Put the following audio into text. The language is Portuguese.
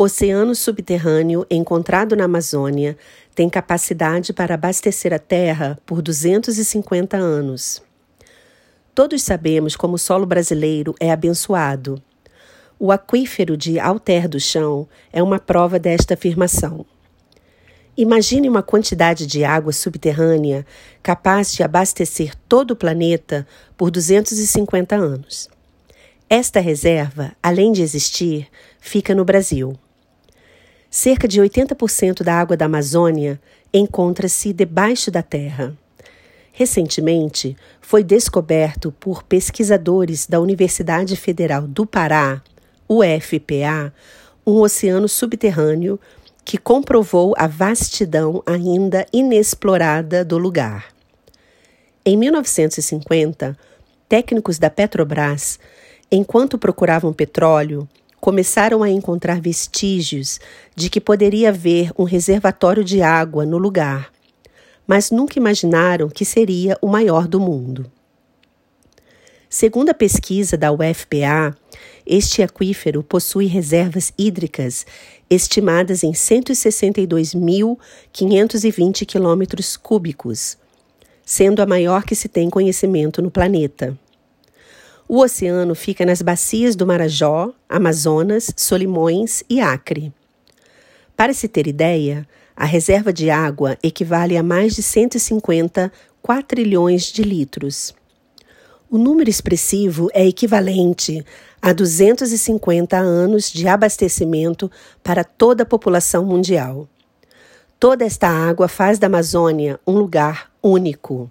oceano subterrâneo encontrado na Amazônia tem capacidade para abastecer a Terra por 250 anos. Todos sabemos como o solo brasileiro é abençoado. O aquífero de Alter do Chão é uma prova desta afirmação. Imagine uma quantidade de água subterrânea capaz de abastecer todo o planeta por 250 anos. Esta reserva, além de existir, fica no Brasil. Cerca de 80% da água da Amazônia encontra-se debaixo da terra. Recentemente, foi descoberto por pesquisadores da Universidade Federal do Pará, UFPA, um oceano subterrâneo que comprovou a vastidão ainda inexplorada do lugar. Em 1950, técnicos da Petrobras, enquanto procuravam petróleo, começaram a encontrar vestígios de que poderia haver um reservatório de água no lugar, mas nunca imaginaram que seria o maior do mundo. Segundo a pesquisa da UFPA, este aquífero possui reservas hídricas estimadas em 162.520 quilômetros cúbicos, sendo a maior que se tem conhecimento no planeta. O oceano fica nas bacias do Marajó, Amazonas, Solimões e Acre. Para se ter ideia, a reserva de água equivale a mais de 150 quatrilhões de litros. O número expressivo é equivalente a 250 anos de abastecimento para toda a população mundial. Toda esta água faz da Amazônia um lugar único.